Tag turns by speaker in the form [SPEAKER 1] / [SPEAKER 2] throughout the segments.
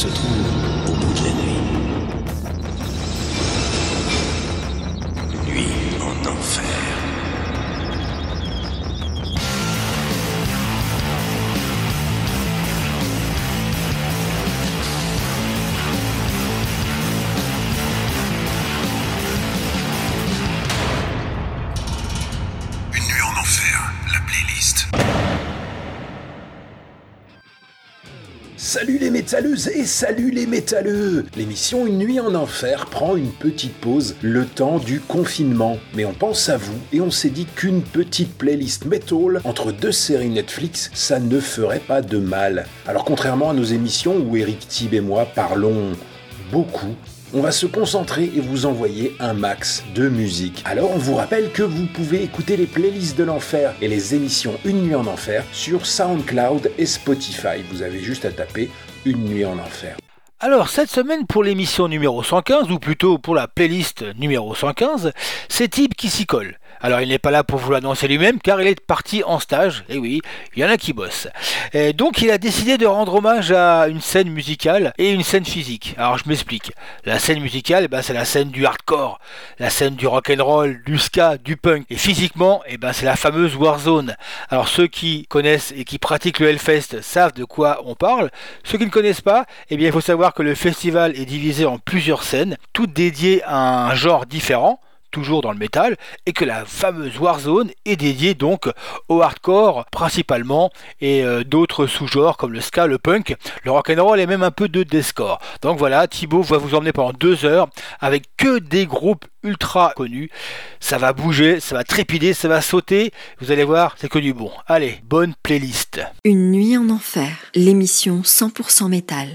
[SPEAKER 1] se trouve
[SPEAKER 2] et salut les métalleux L'émission Une nuit en enfer prend une petite pause, le temps du confinement. Mais on pense à vous et on s'est dit qu'une petite playlist metal entre deux séries Netflix, ça ne ferait pas de mal. Alors contrairement à nos émissions où Eric Thib et moi parlons beaucoup, on va se concentrer et vous envoyer un max de musique. Alors on vous rappelle que vous pouvez écouter les playlists de l'enfer et les émissions Une nuit en enfer sur SoundCloud et Spotify. Vous avez juste à taper Une nuit en enfer.
[SPEAKER 3] Alors, cette semaine, pour l'émission numéro 115, ou plutôt pour la playlist numéro 115, c'est Tib qui s'y colle. Alors, il n'est pas là pour vous l'annoncer lui-même, car il est parti en stage, et oui, il y en a qui bossent. Donc, il a décidé de rendre hommage à une scène musicale et une scène physique. Alors, je m'explique. La scène musicale, eh ben, c'est la scène du hardcore, la scène du rock'n'roll, du ska, du punk. Et physiquement, eh ben, c'est la fameuse Warzone. Alors, ceux qui connaissent et qui pratiquent le Hellfest savent de quoi on parle. Ceux qui ne connaissent pas, eh bien, il faut savoir que le festival est divisé en plusieurs scènes, toutes dédiées à un genre différent toujours dans le métal, et que la fameuse Warzone est dédiée donc au hardcore principalement, et euh, d'autres sous-genres comme le ska, le punk, le rock'n'roll et même un peu de deathcore. Donc voilà, Thibaut va vous emmener pendant deux heures avec que des groupes ultra connus. Ça va bouger, ça va trépider, ça va sauter. Vous allez voir, c'est que du bon. Allez, bonne playlist.
[SPEAKER 4] Une nuit en enfer, l'émission 100% métal.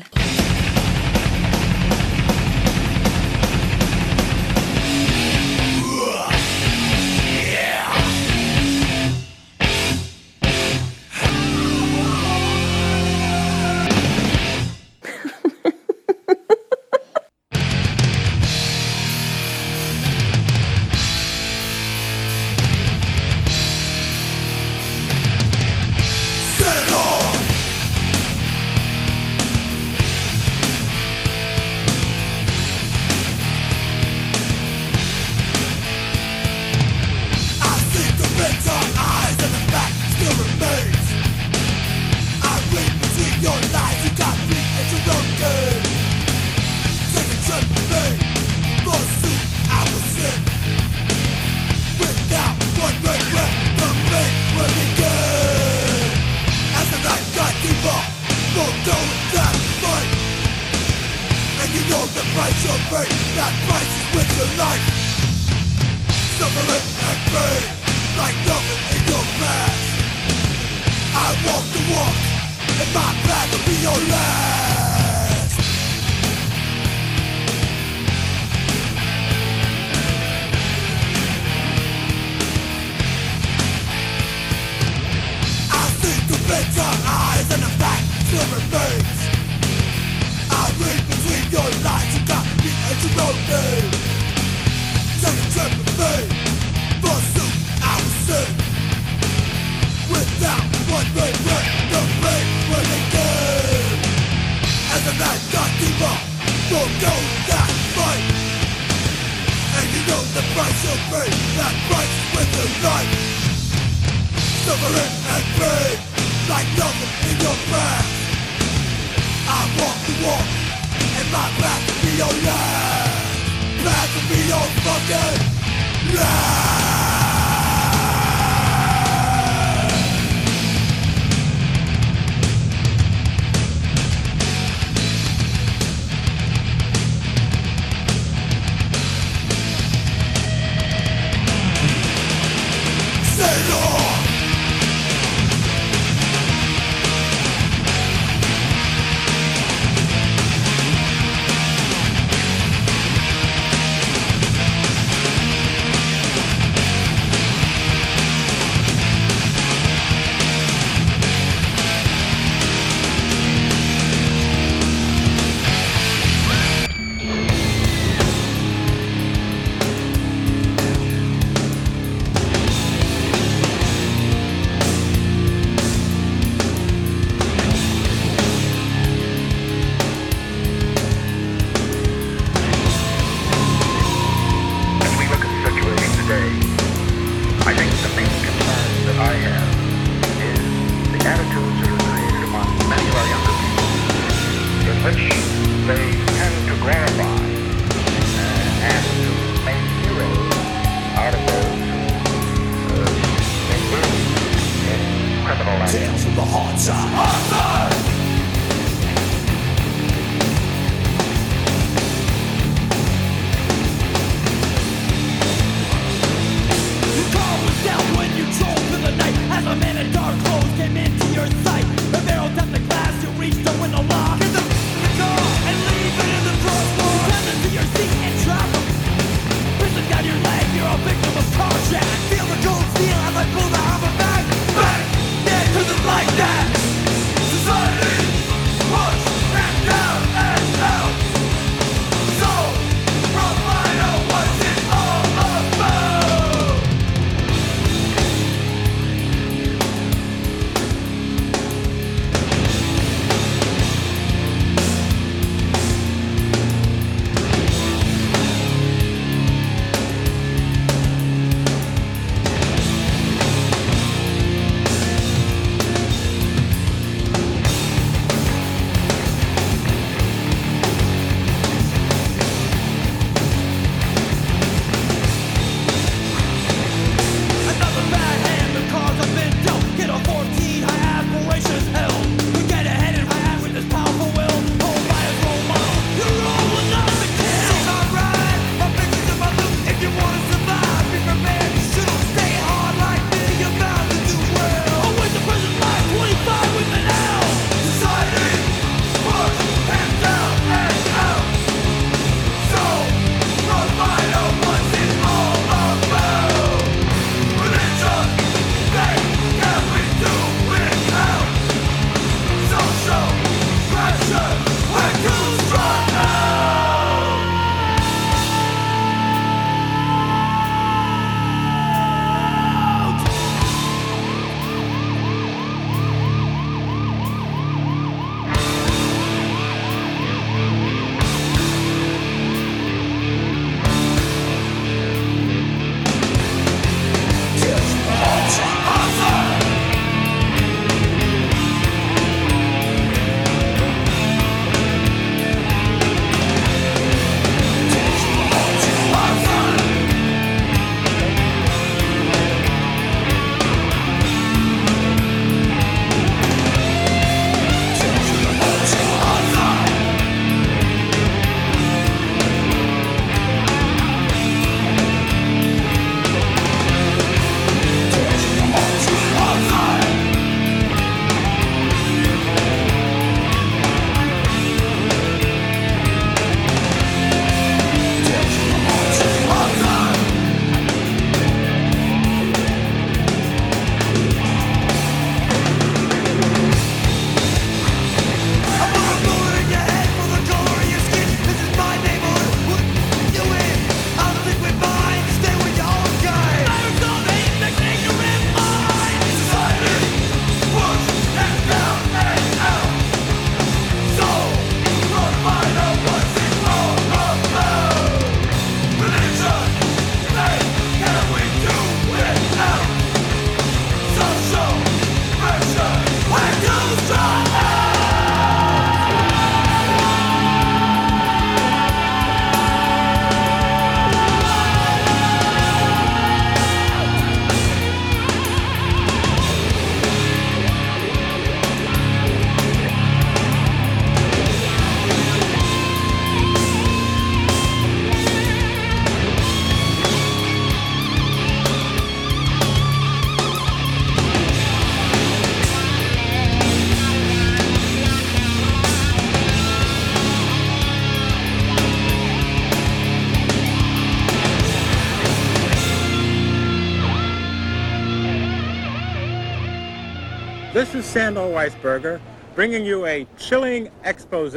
[SPEAKER 5] Sandor Weisberger, bringing you a chilling expose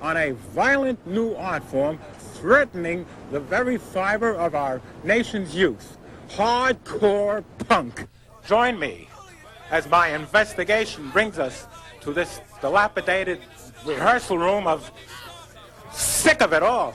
[SPEAKER 5] on a violent new art form threatening the very fiber of our nation's youth hardcore punk. Join me as my investigation brings us to this dilapidated rehearsal room of sick of it all.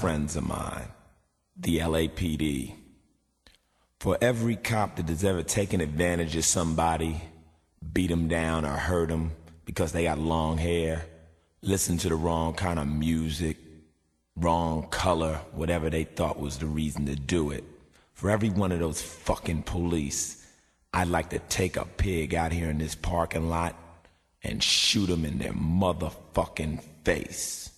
[SPEAKER 6] friends of mine, the LAPD. For every cop that has ever taken advantage of somebody, beat them down or hurt them because they got long hair, listened to the wrong kind of music, wrong color, whatever they thought was the reason to do it. For every one of those fucking police, I'd like to take a pig out here in this parking lot and shoot them in their motherfucking face.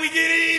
[SPEAKER 7] we get
[SPEAKER 8] in.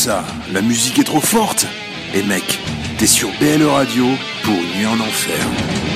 [SPEAKER 8] ça La musique est trop forte Et mec, t'es sur BLE Radio pour une nuit en enfer.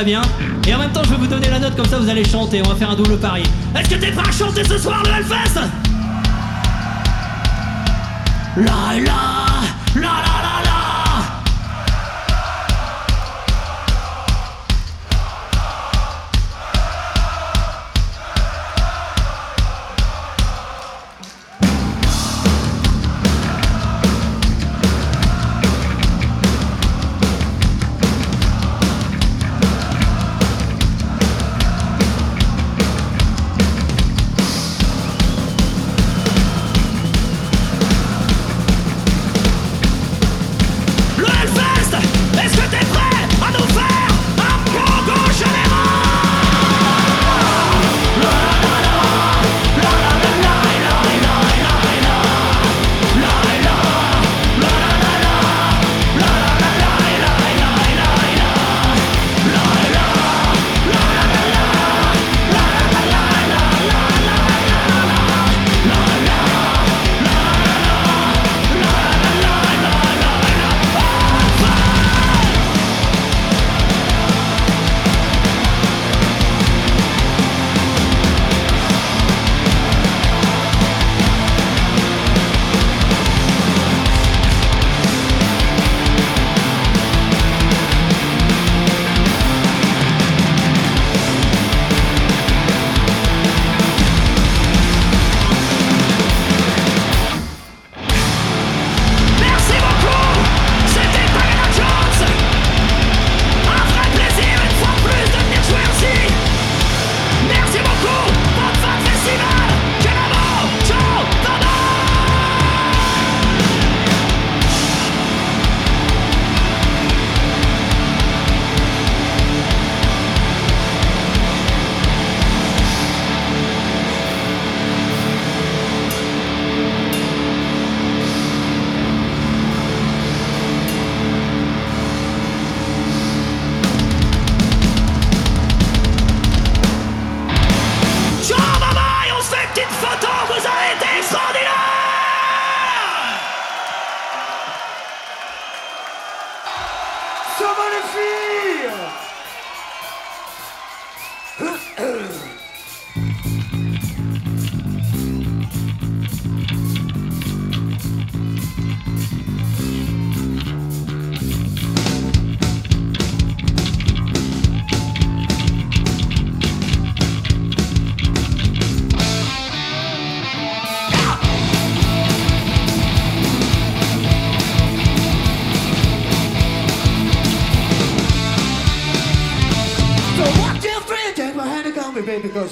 [SPEAKER 9] très bien.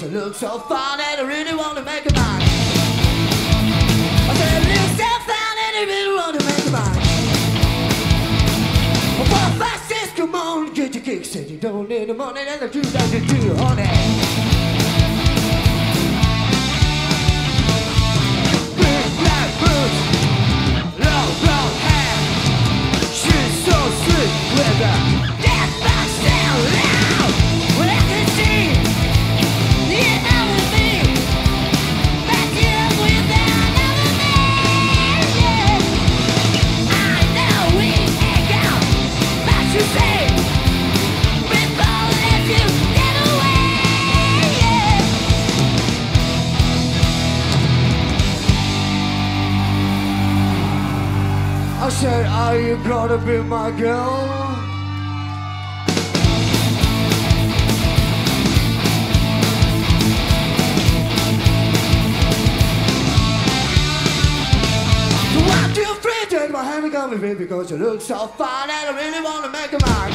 [SPEAKER 10] look so fine and I really want to make a mine. I said, you look so fine and I really want to make a mine. Well, five, five, six, come on, get your kicks Said you don't need the money and the truth that you do, honey.
[SPEAKER 11] be my girl? Take my hand and come with me because you look so fine and I really wanna make a mind.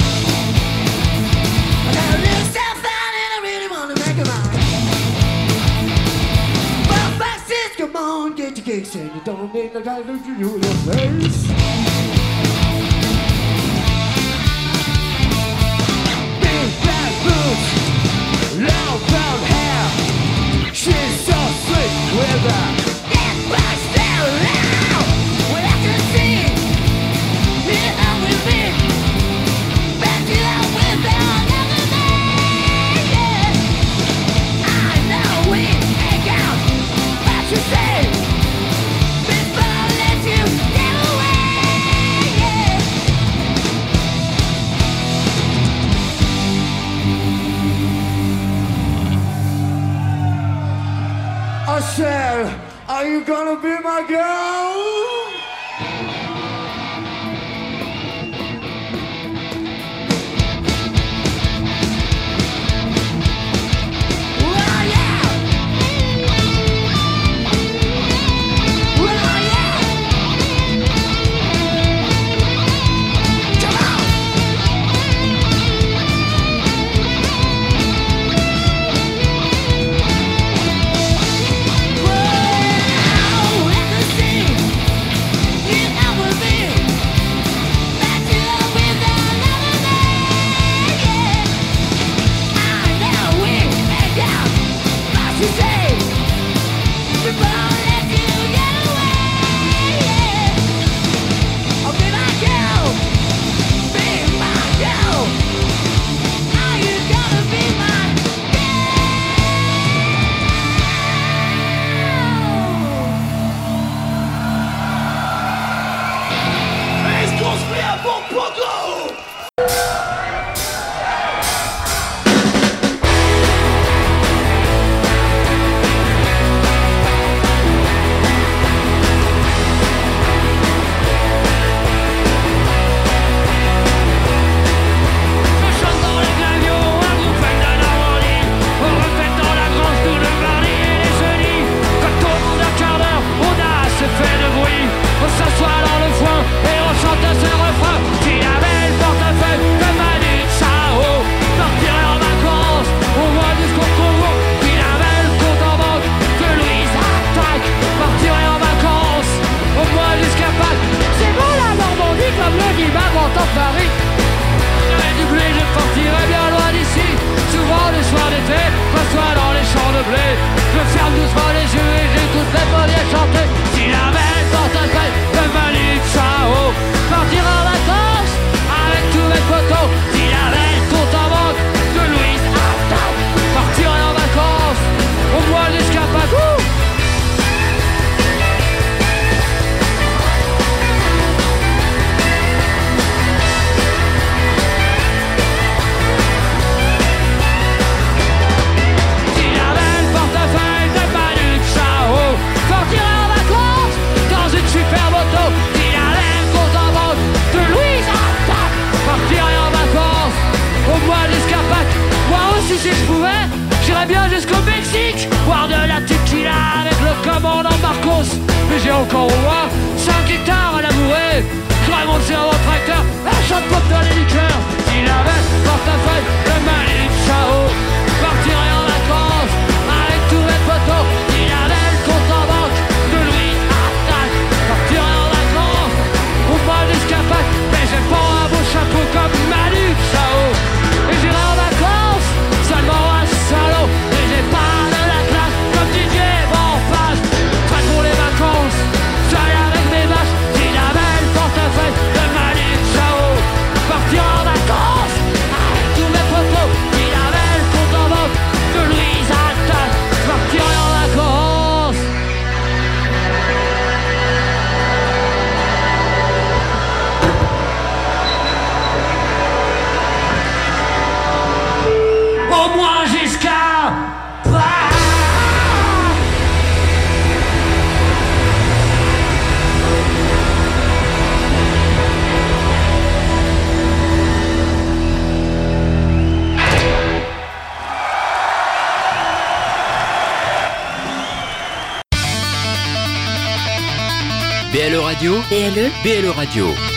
[SPEAKER 11] Look so fine and I really wanna make come on, get your kicks in. You don't need no time to do your face. boots, long brown hair. She's so sweet with her. gonna be my girl.
[SPEAKER 9] BLE Radio.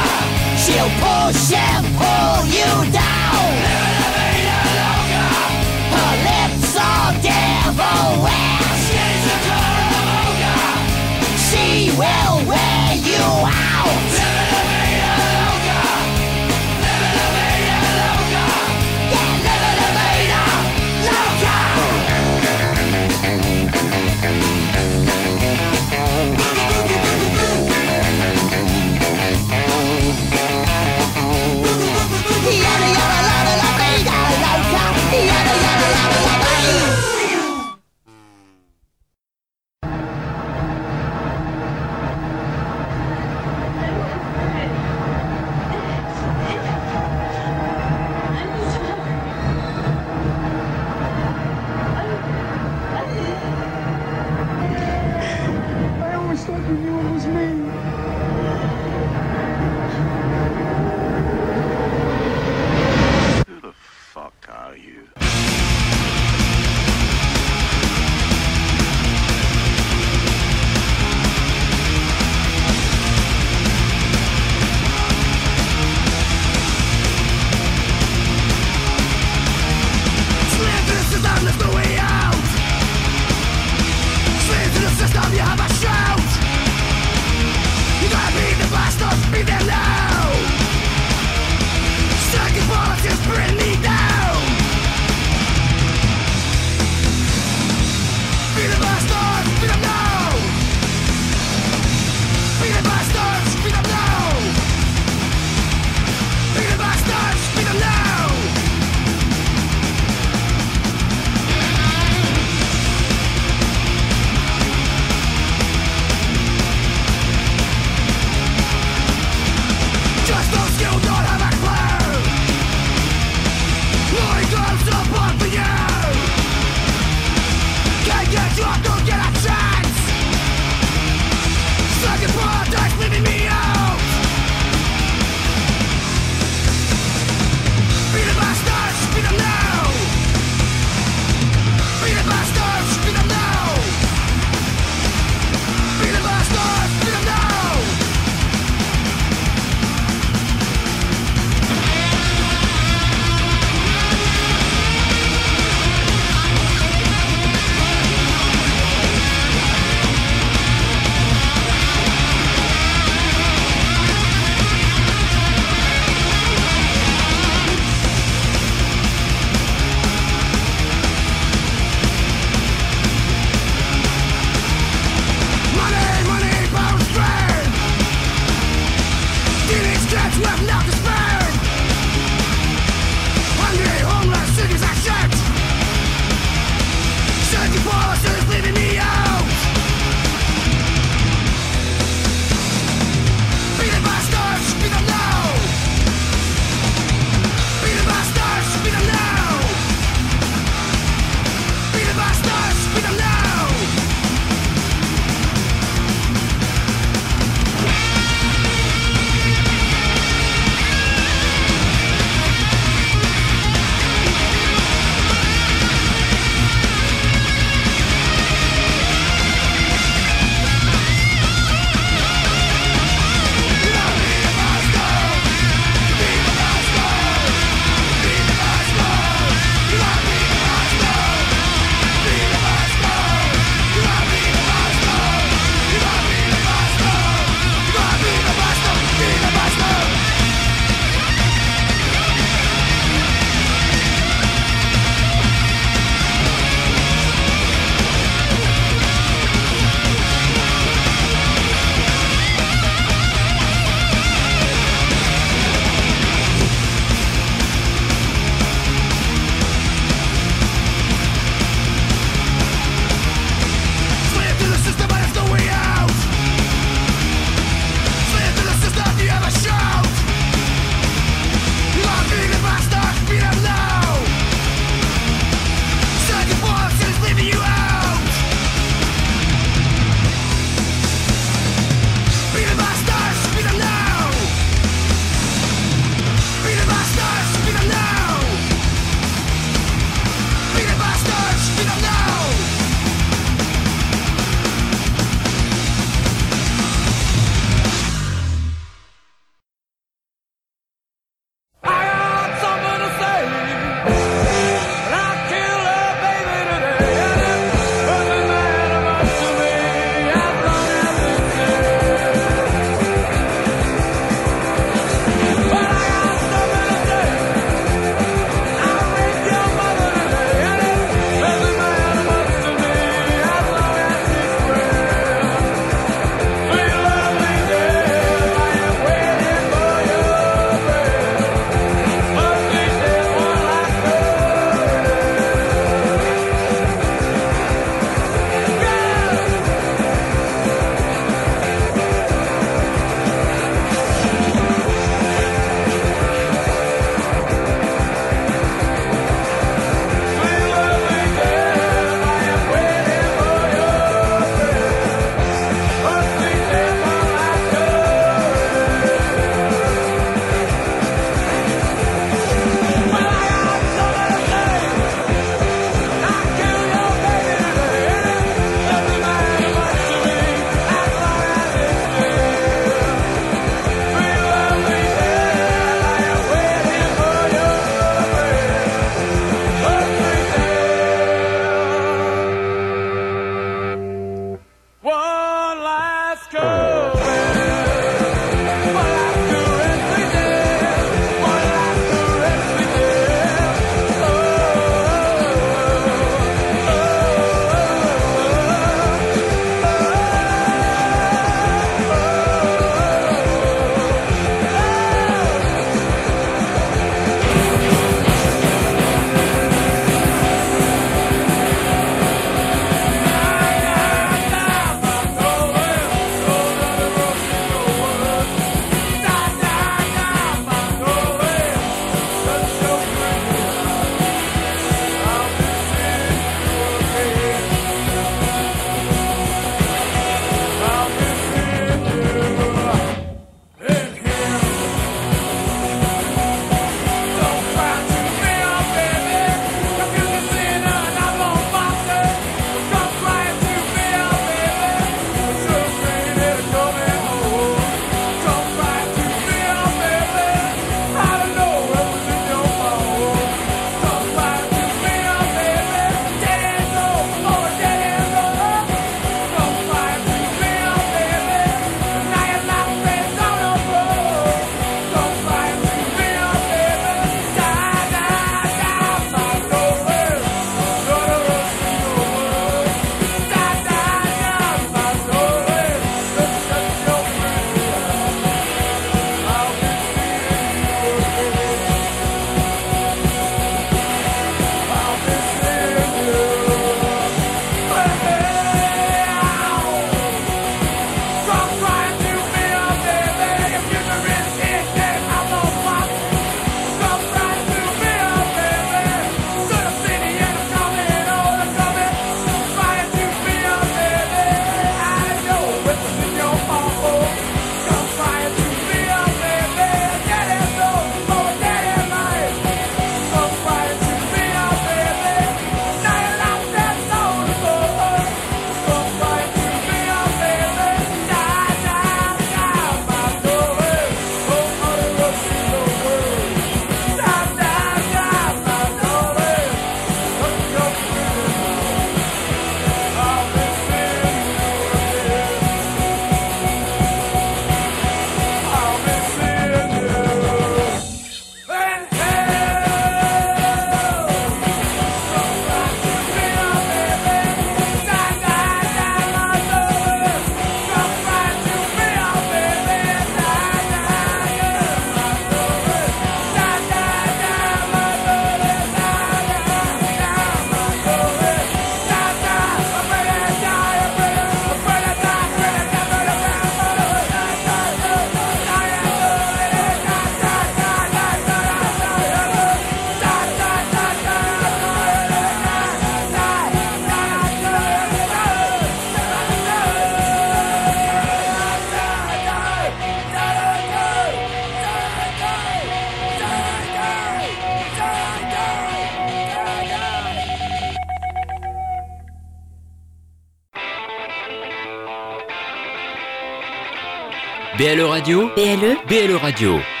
[SPEAKER 12] BLE Radio
[SPEAKER 4] BLE
[SPEAKER 12] BLE Radio.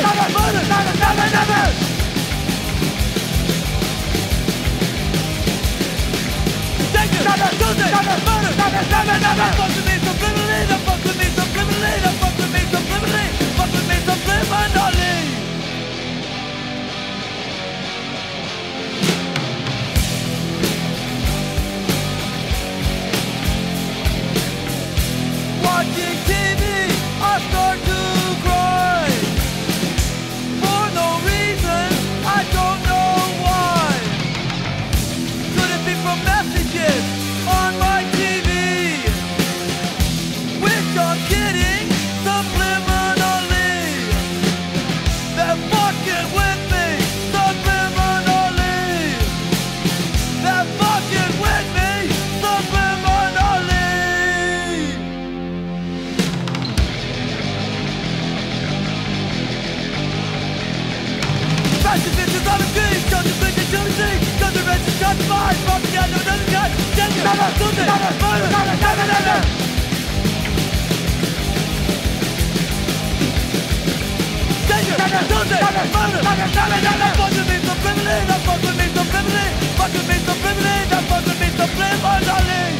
[SPEAKER 11] never, never, never, never, never. Take
[SPEAKER 7] it, never, do this, never,
[SPEAKER 13] murder, never, never, never. Fuck with me subliminally, the fuck with me subliminally, the fuck with
[SPEAKER 11] me subliminally, fuck with me subliminally.
[SPEAKER 7] Watching TV, I start to never, never, never, never, Fuck with me
[SPEAKER 11] so privilege, fuck with me so privilege, fuck with
[SPEAKER 14] me so privilege, fuck with
[SPEAKER 15] me so privilege, darling.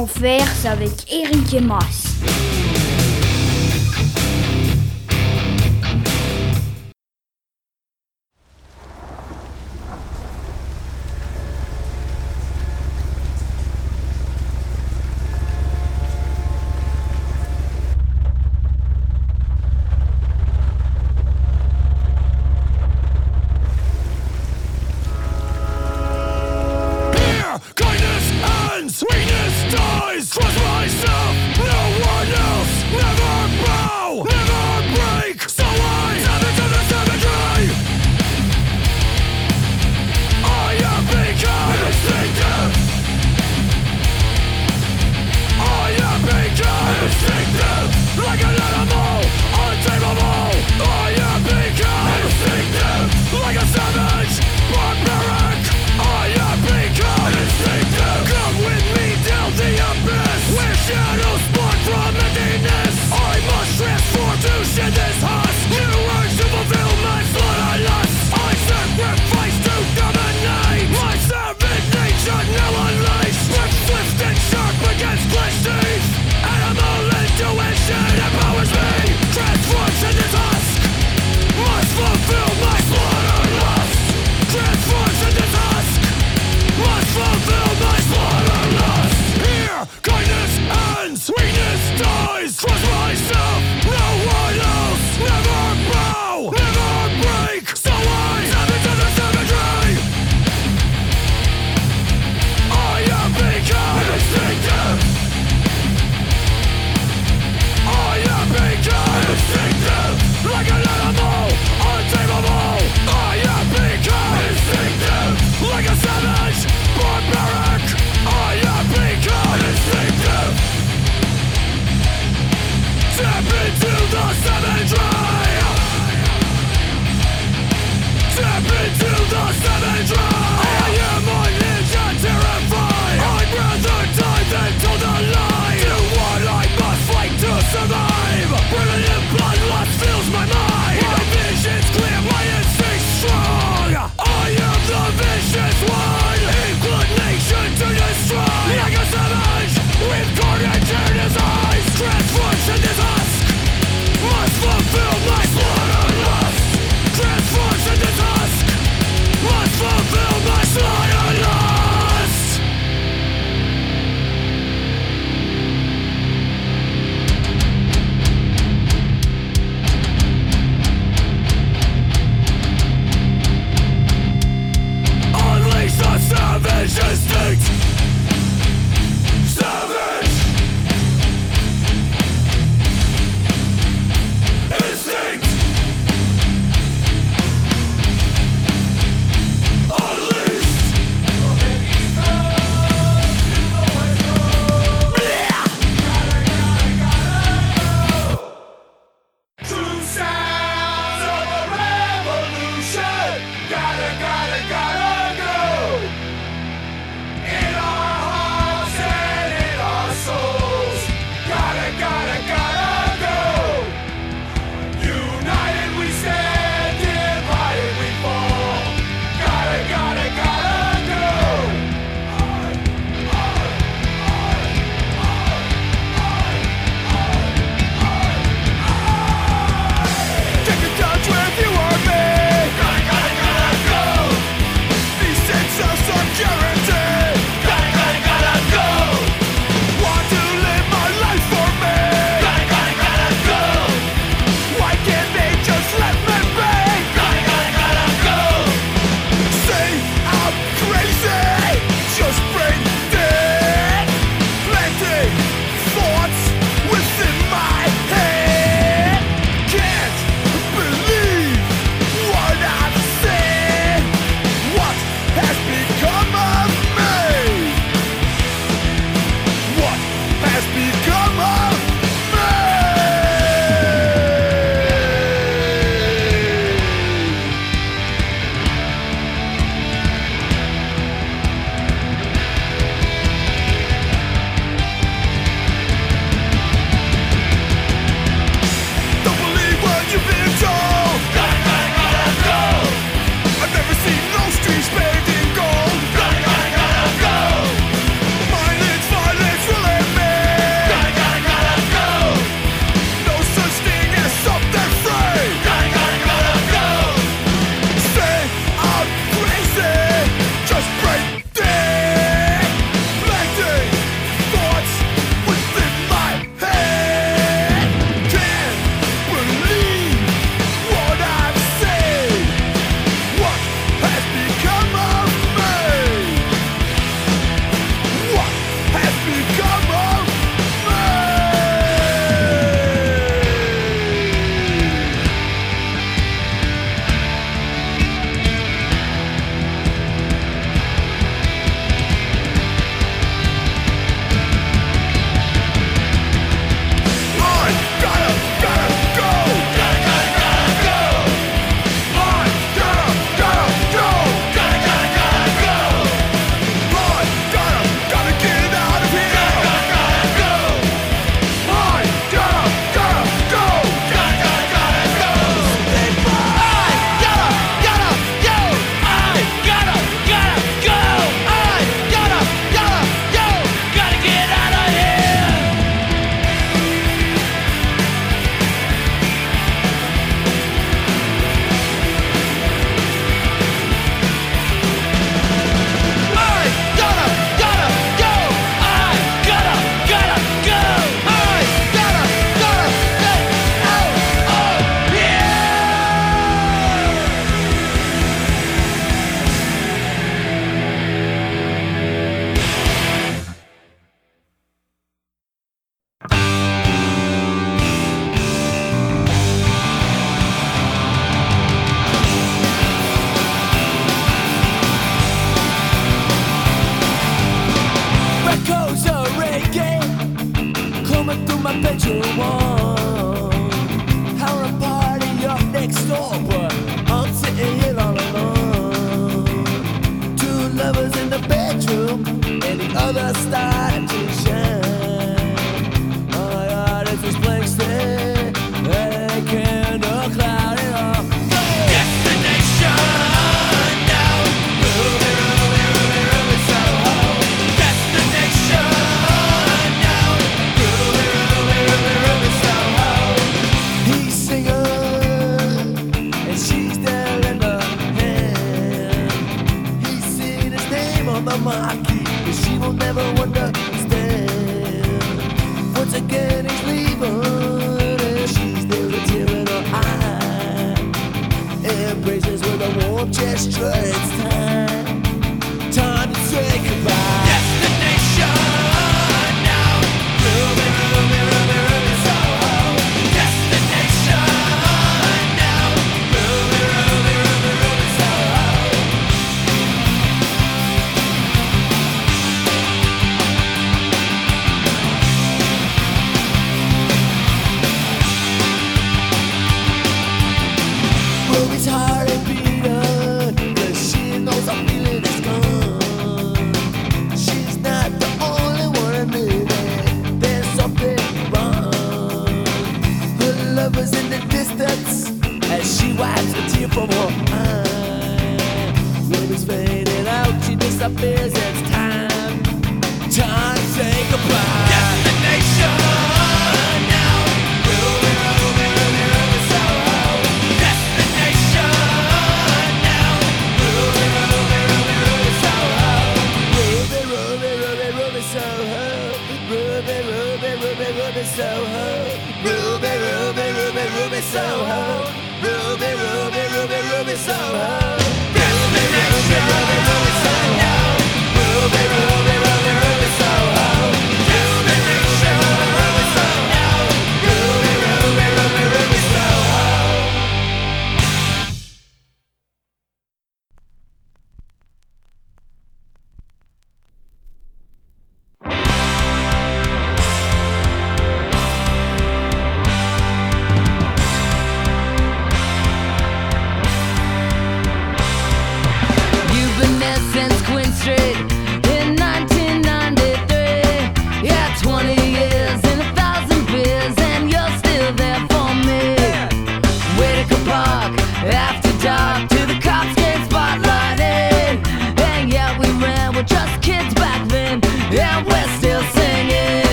[SPEAKER 15] Enfer avec Eric et
[SPEAKER 14] Mas.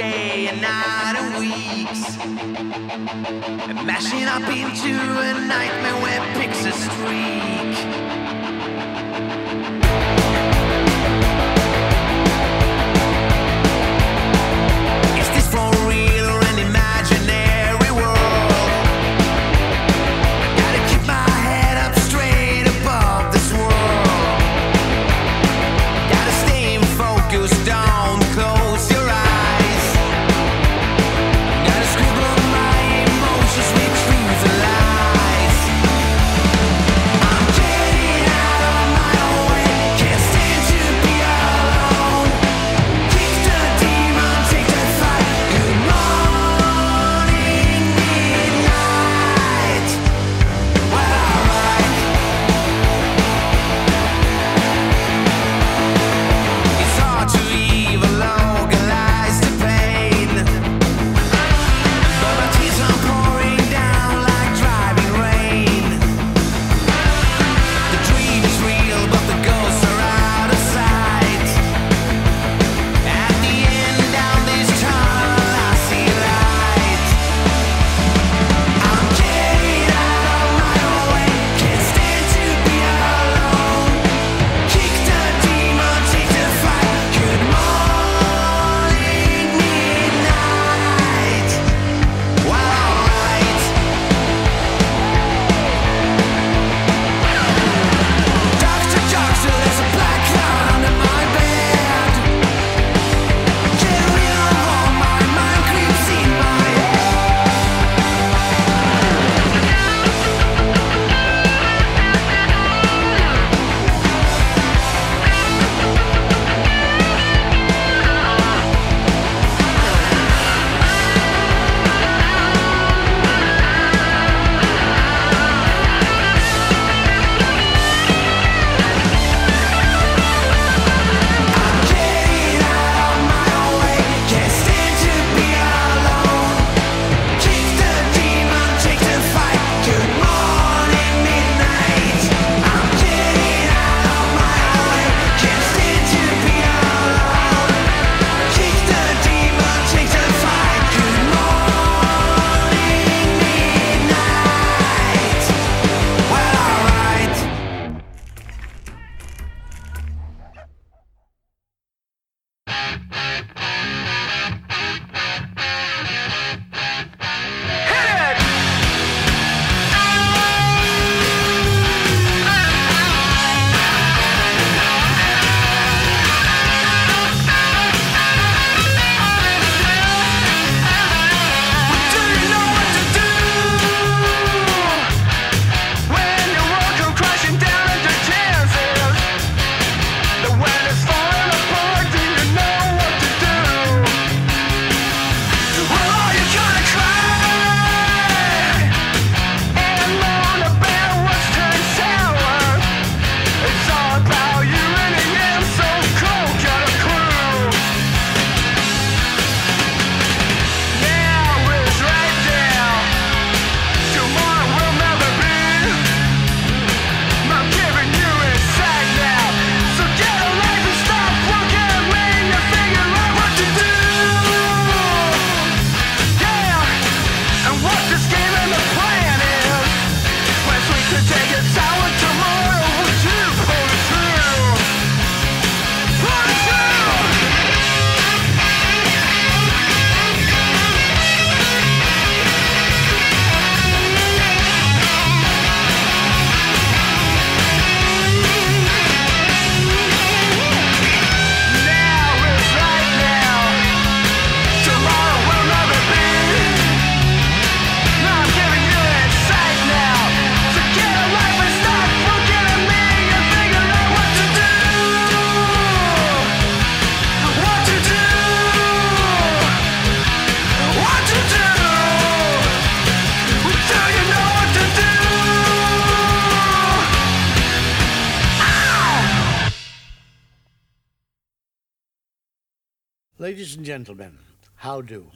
[SPEAKER 13] day and night and weeks. And mashing up into a nightmare where pixels streak.
[SPEAKER 16] Gentlemen, how do?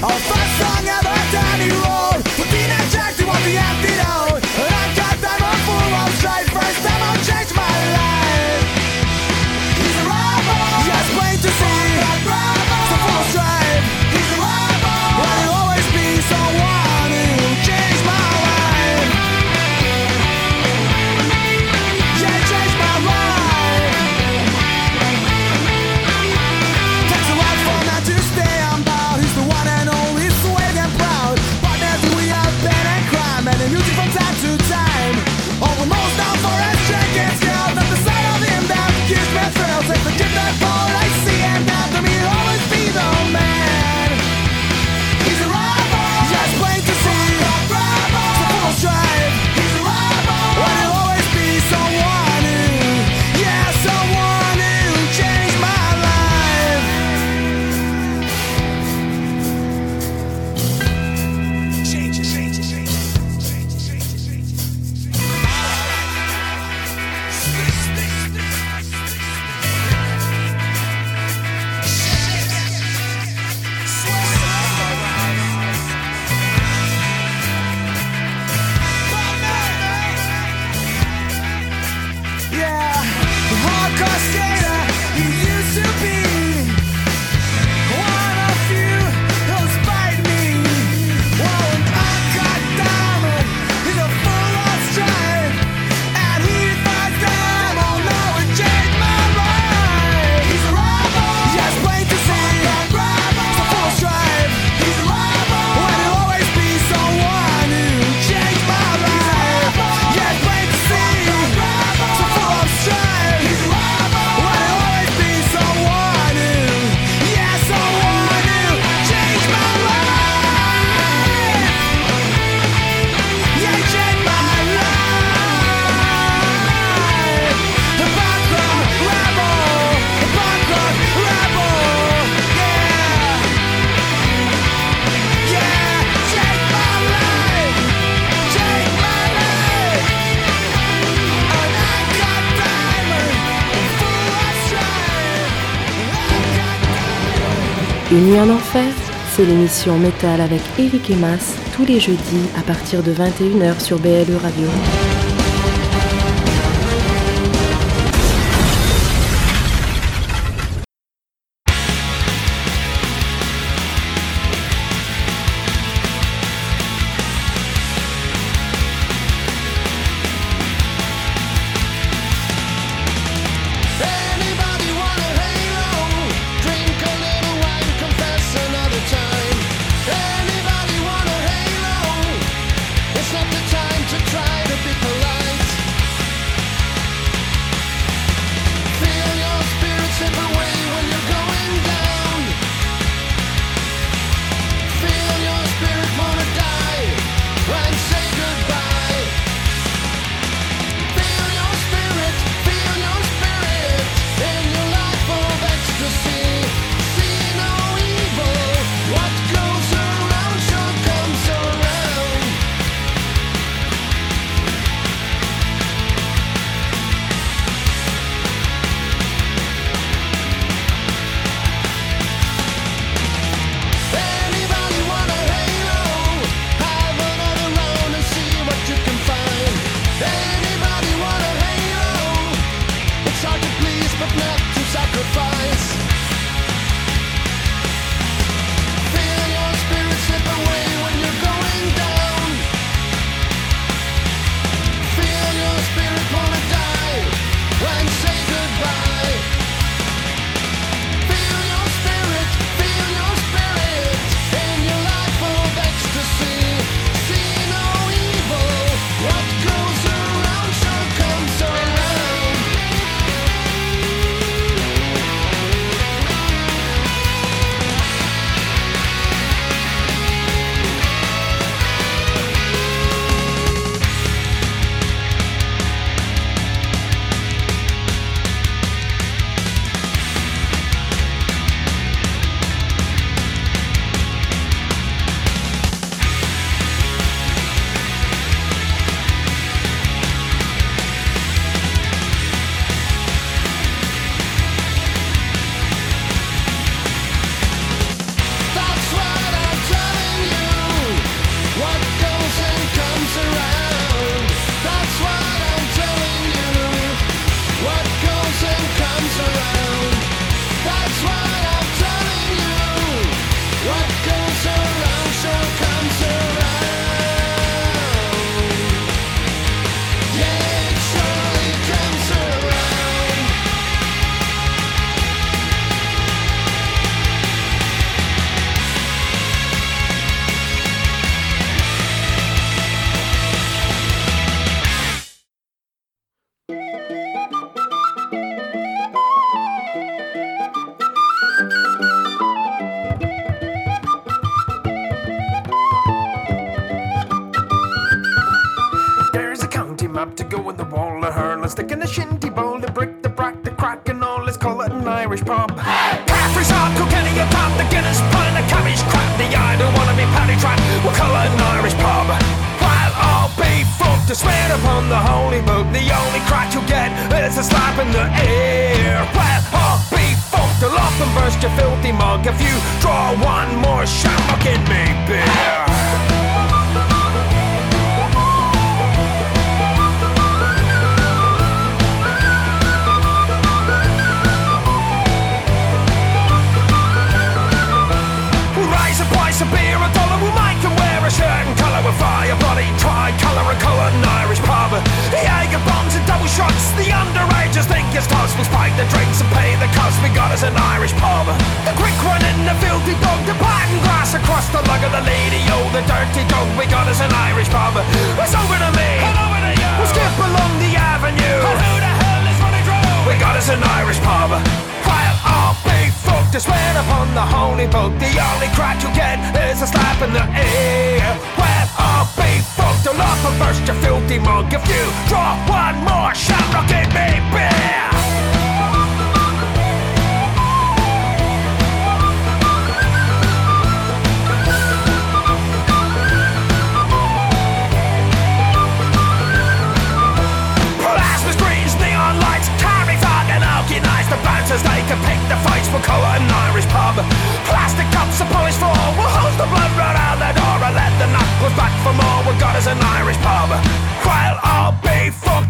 [SPEAKER 17] 17,
[SPEAKER 18] c'est l'émission Métal avec Eric Emas tous les jeudis à partir de 21h sur BLE Radio.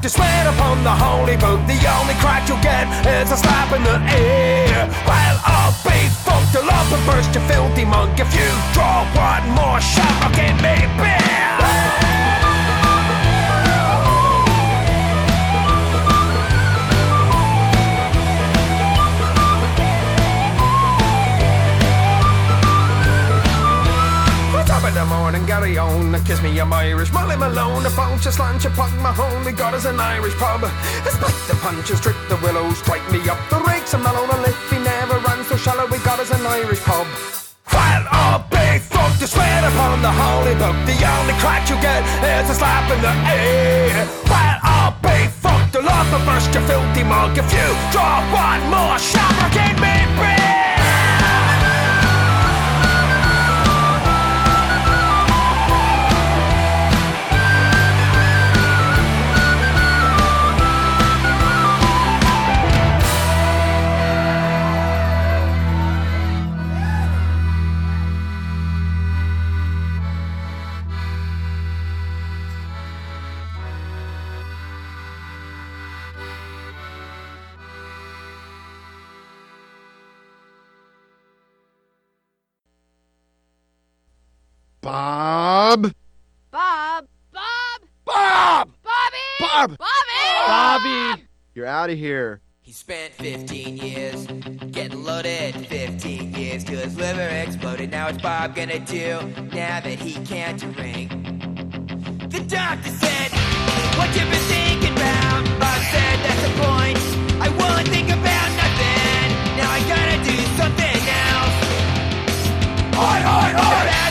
[SPEAKER 11] To
[SPEAKER 19] swear upon the holy book, the only crack you'll get is a slap in the ear. While I'll be fucked, I'll up and burst you filthy monk if you draw one more shot. I'll give me beer. The morning, Garryowen, kiss me, I'm Irish. Molly Malone, a bunch of slant, you punk mahone. We got us an Irish pub. Spike the punches, trick the willows, strike me up the rakes. I'm not a lift, he never ran so shallow. We got us an Irish pub. While all big folk to swear upon the holy book, the only crack you get is a slap in the ear. While all big folk to love the burst, you filthy mug. If you draw one more shot, I can me beer.
[SPEAKER 20] Bob?
[SPEAKER 21] Bob! Bob!
[SPEAKER 20] Bob!
[SPEAKER 21] Bobby!
[SPEAKER 20] Bob!
[SPEAKER 21] Bobby!
[SPEAKER 20] Bobby! You're out of here.
[SPEAKER 13] He spent 15 years getting loaded, 15 years till his liver exploded. Now what's Bob gonna do now that he can't drink? The doctor said, What you been thinking about? Bob said, That's the point. I won't think about nothing. Now I gotta do something else. Oi, oi, oi!